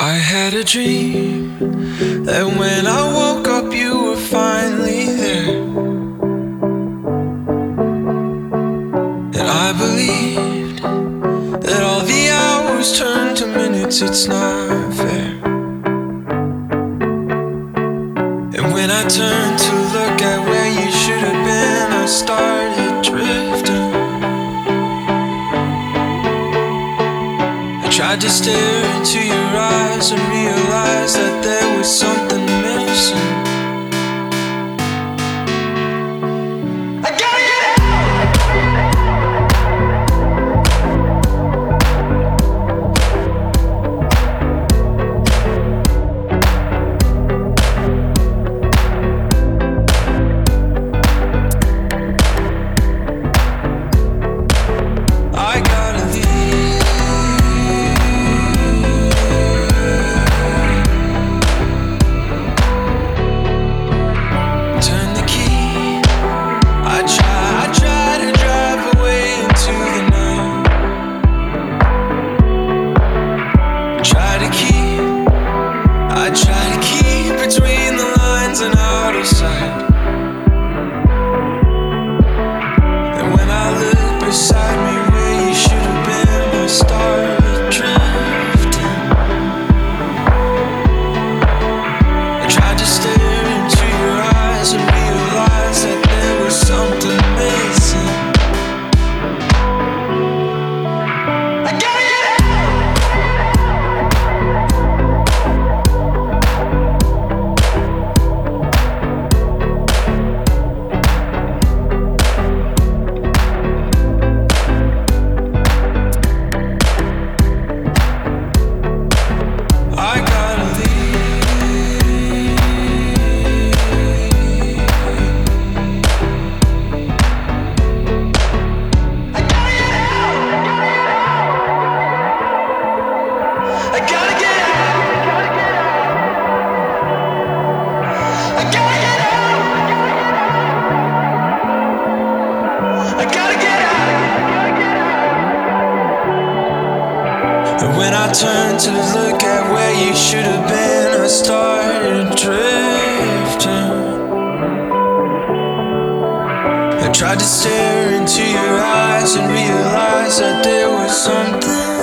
I had a dream that when I woke up, you were finally there. And I believed that all the hours turned to minutes, it's not fair. And when I turned to look at where you should have been, I started drifting. Tried to stare into your eyes and realize that there was something missing. Look at where you should have been, I started drifting. I tried to stare into your eyes and realize that there was something.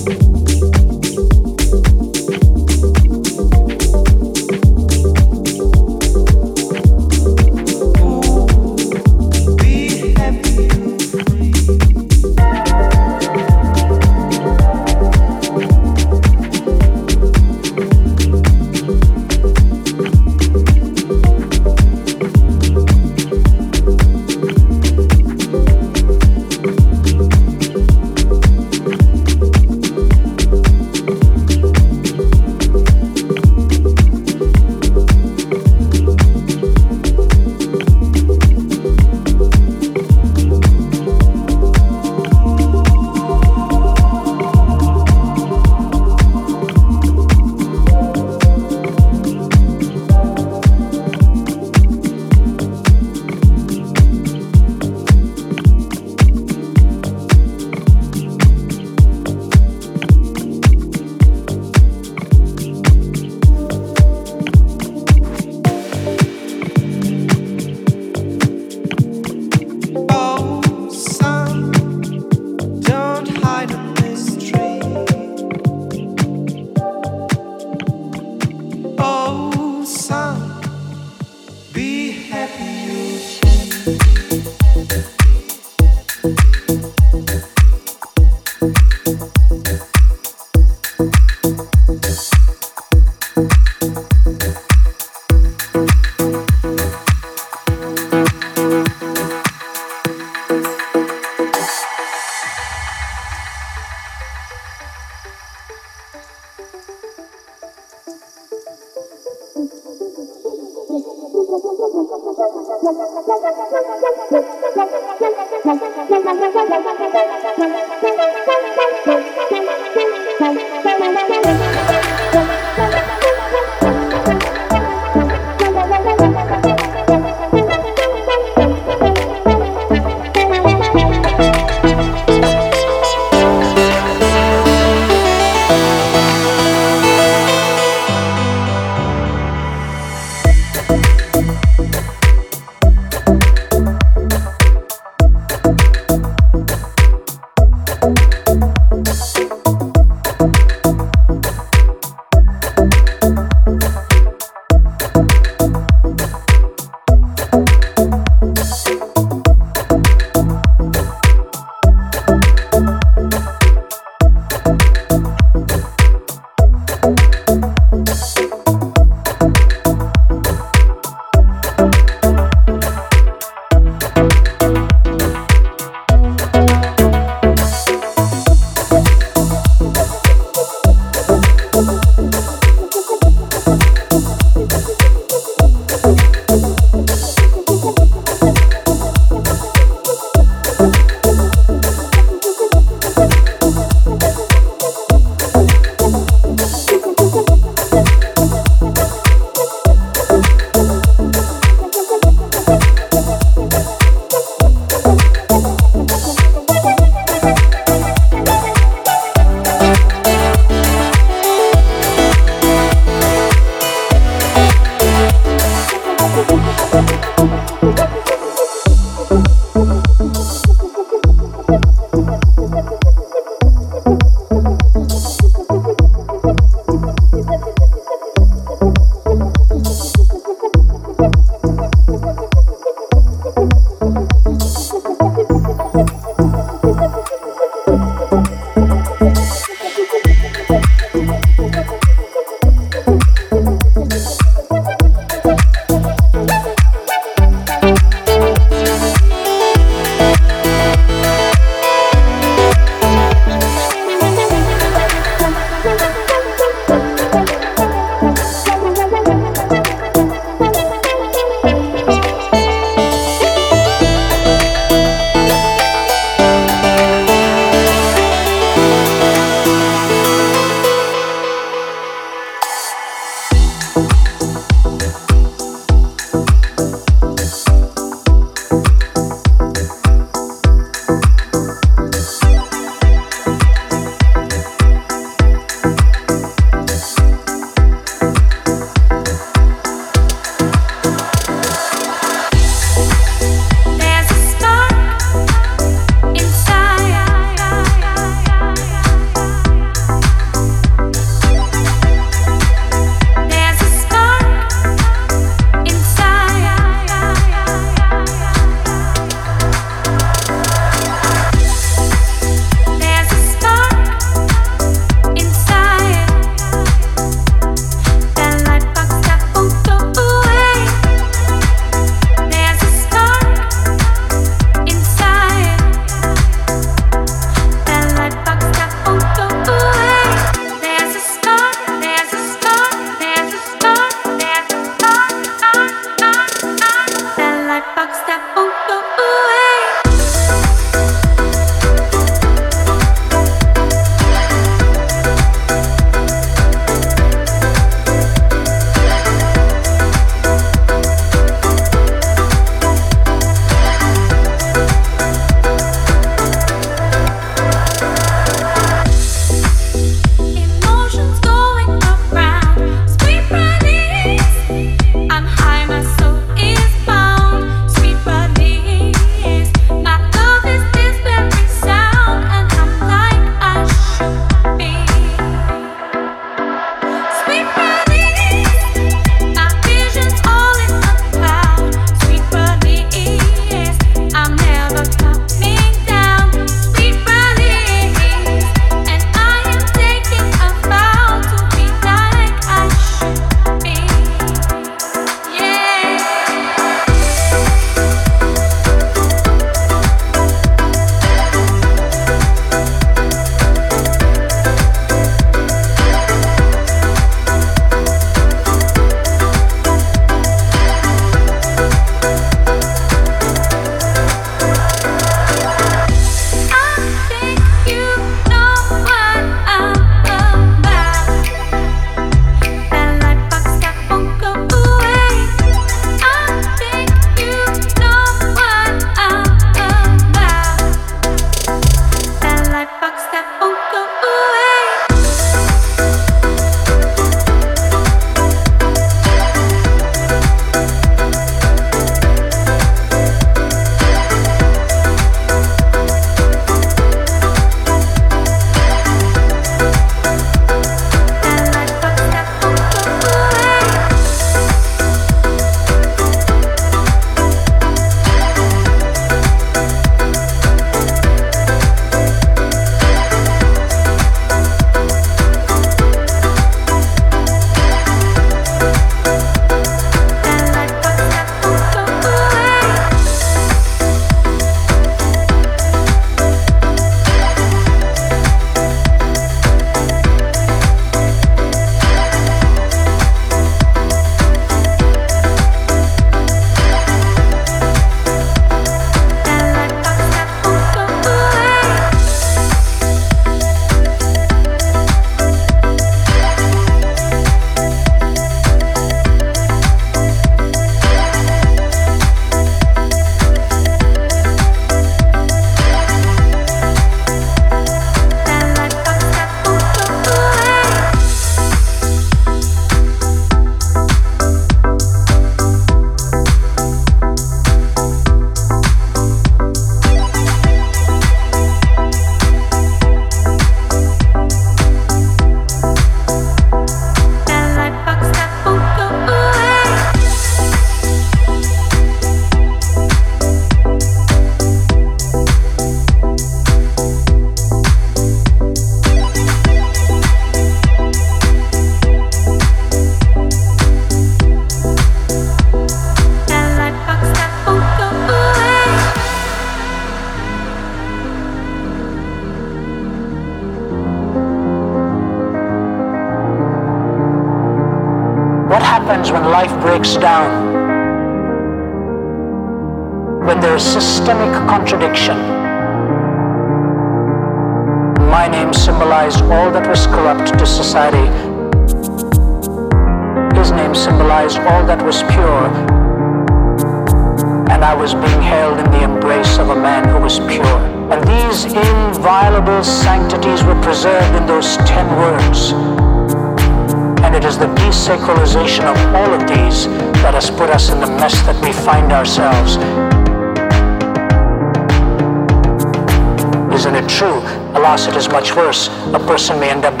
a person may end up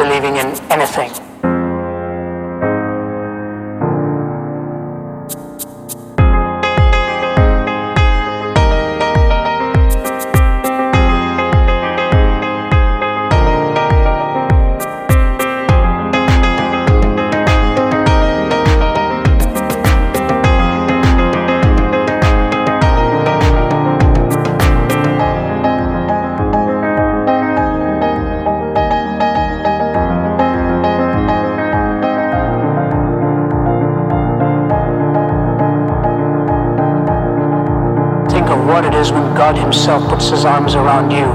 wraps his arms around you.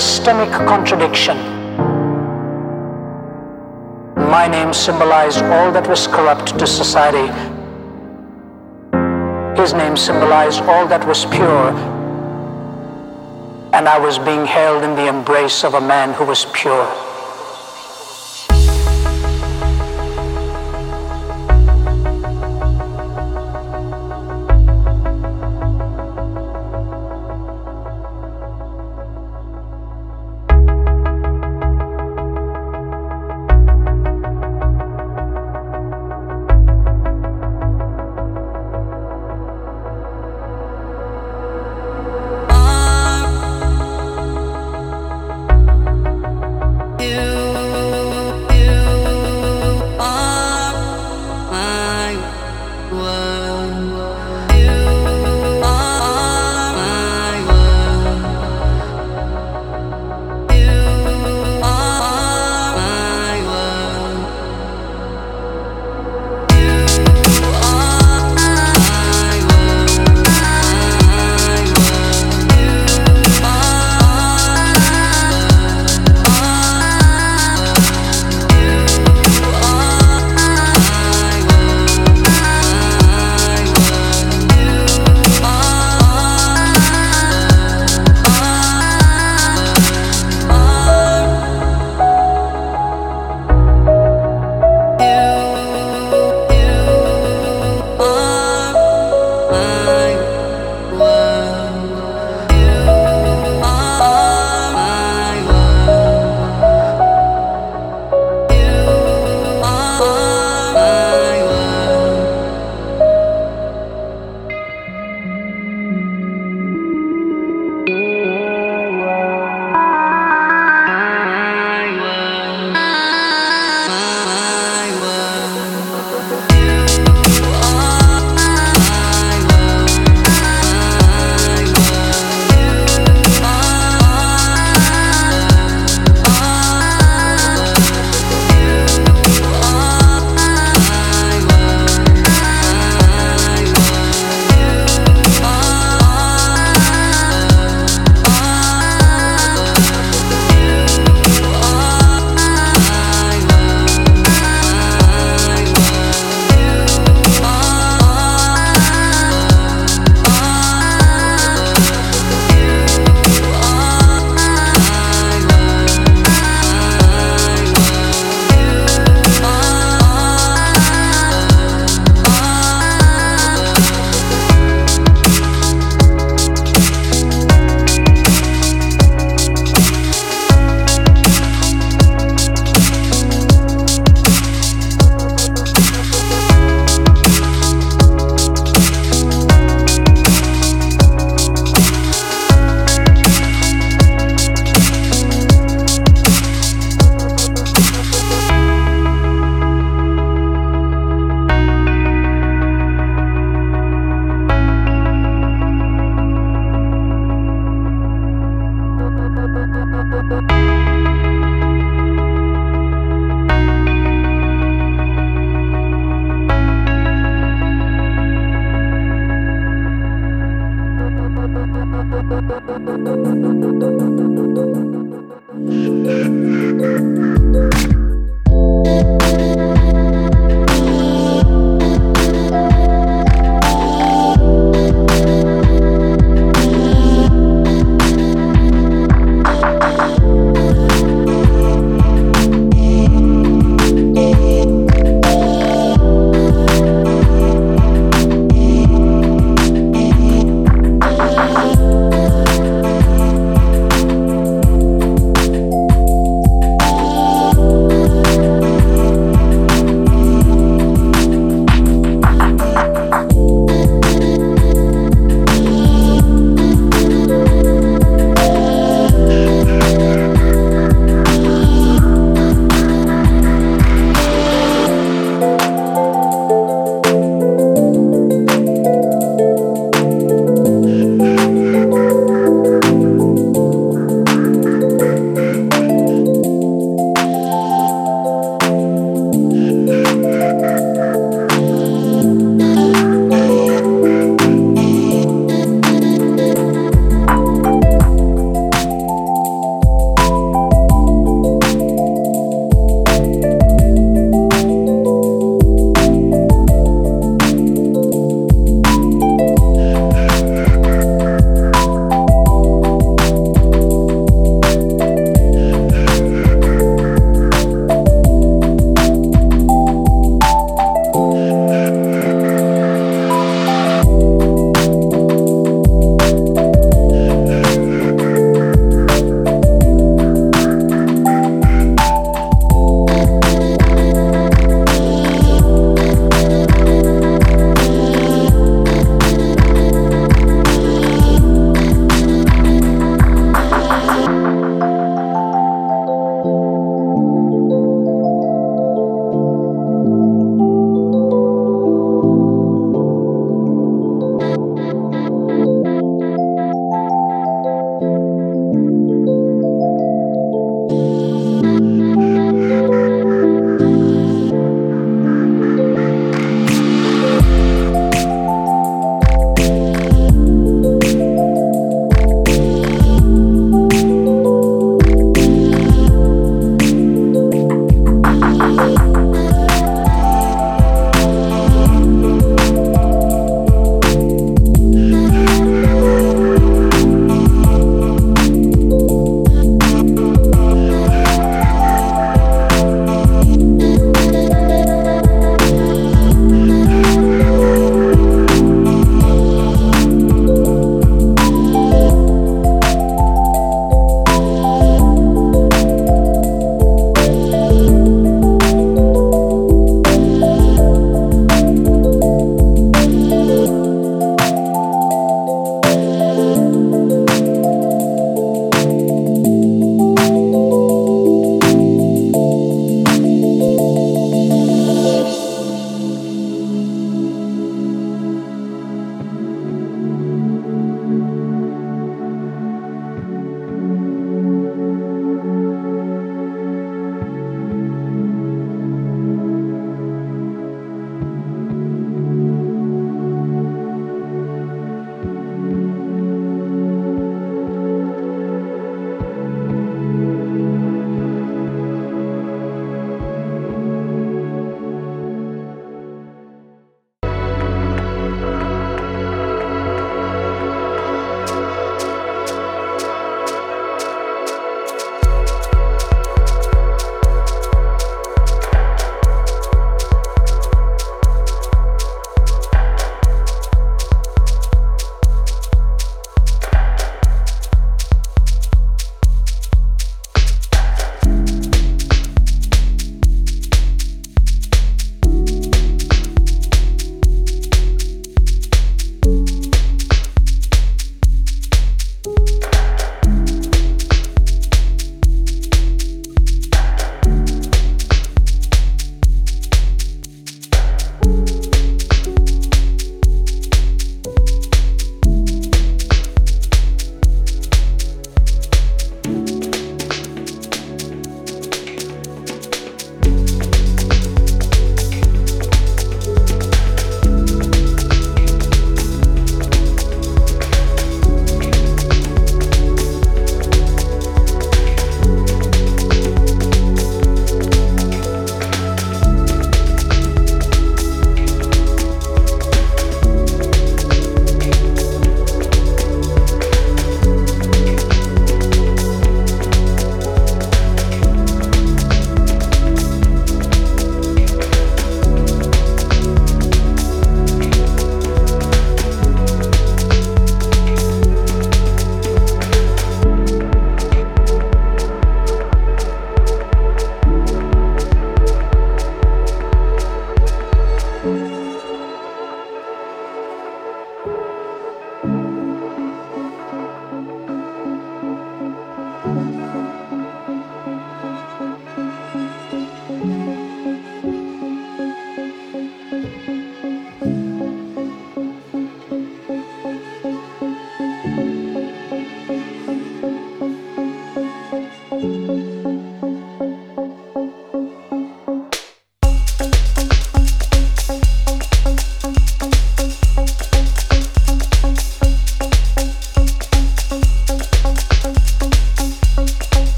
systemic contradiction. My name symbolized all that was corrupt to society. His name symbolized all that was pure. And I was being held in the embrace of a man who was pure.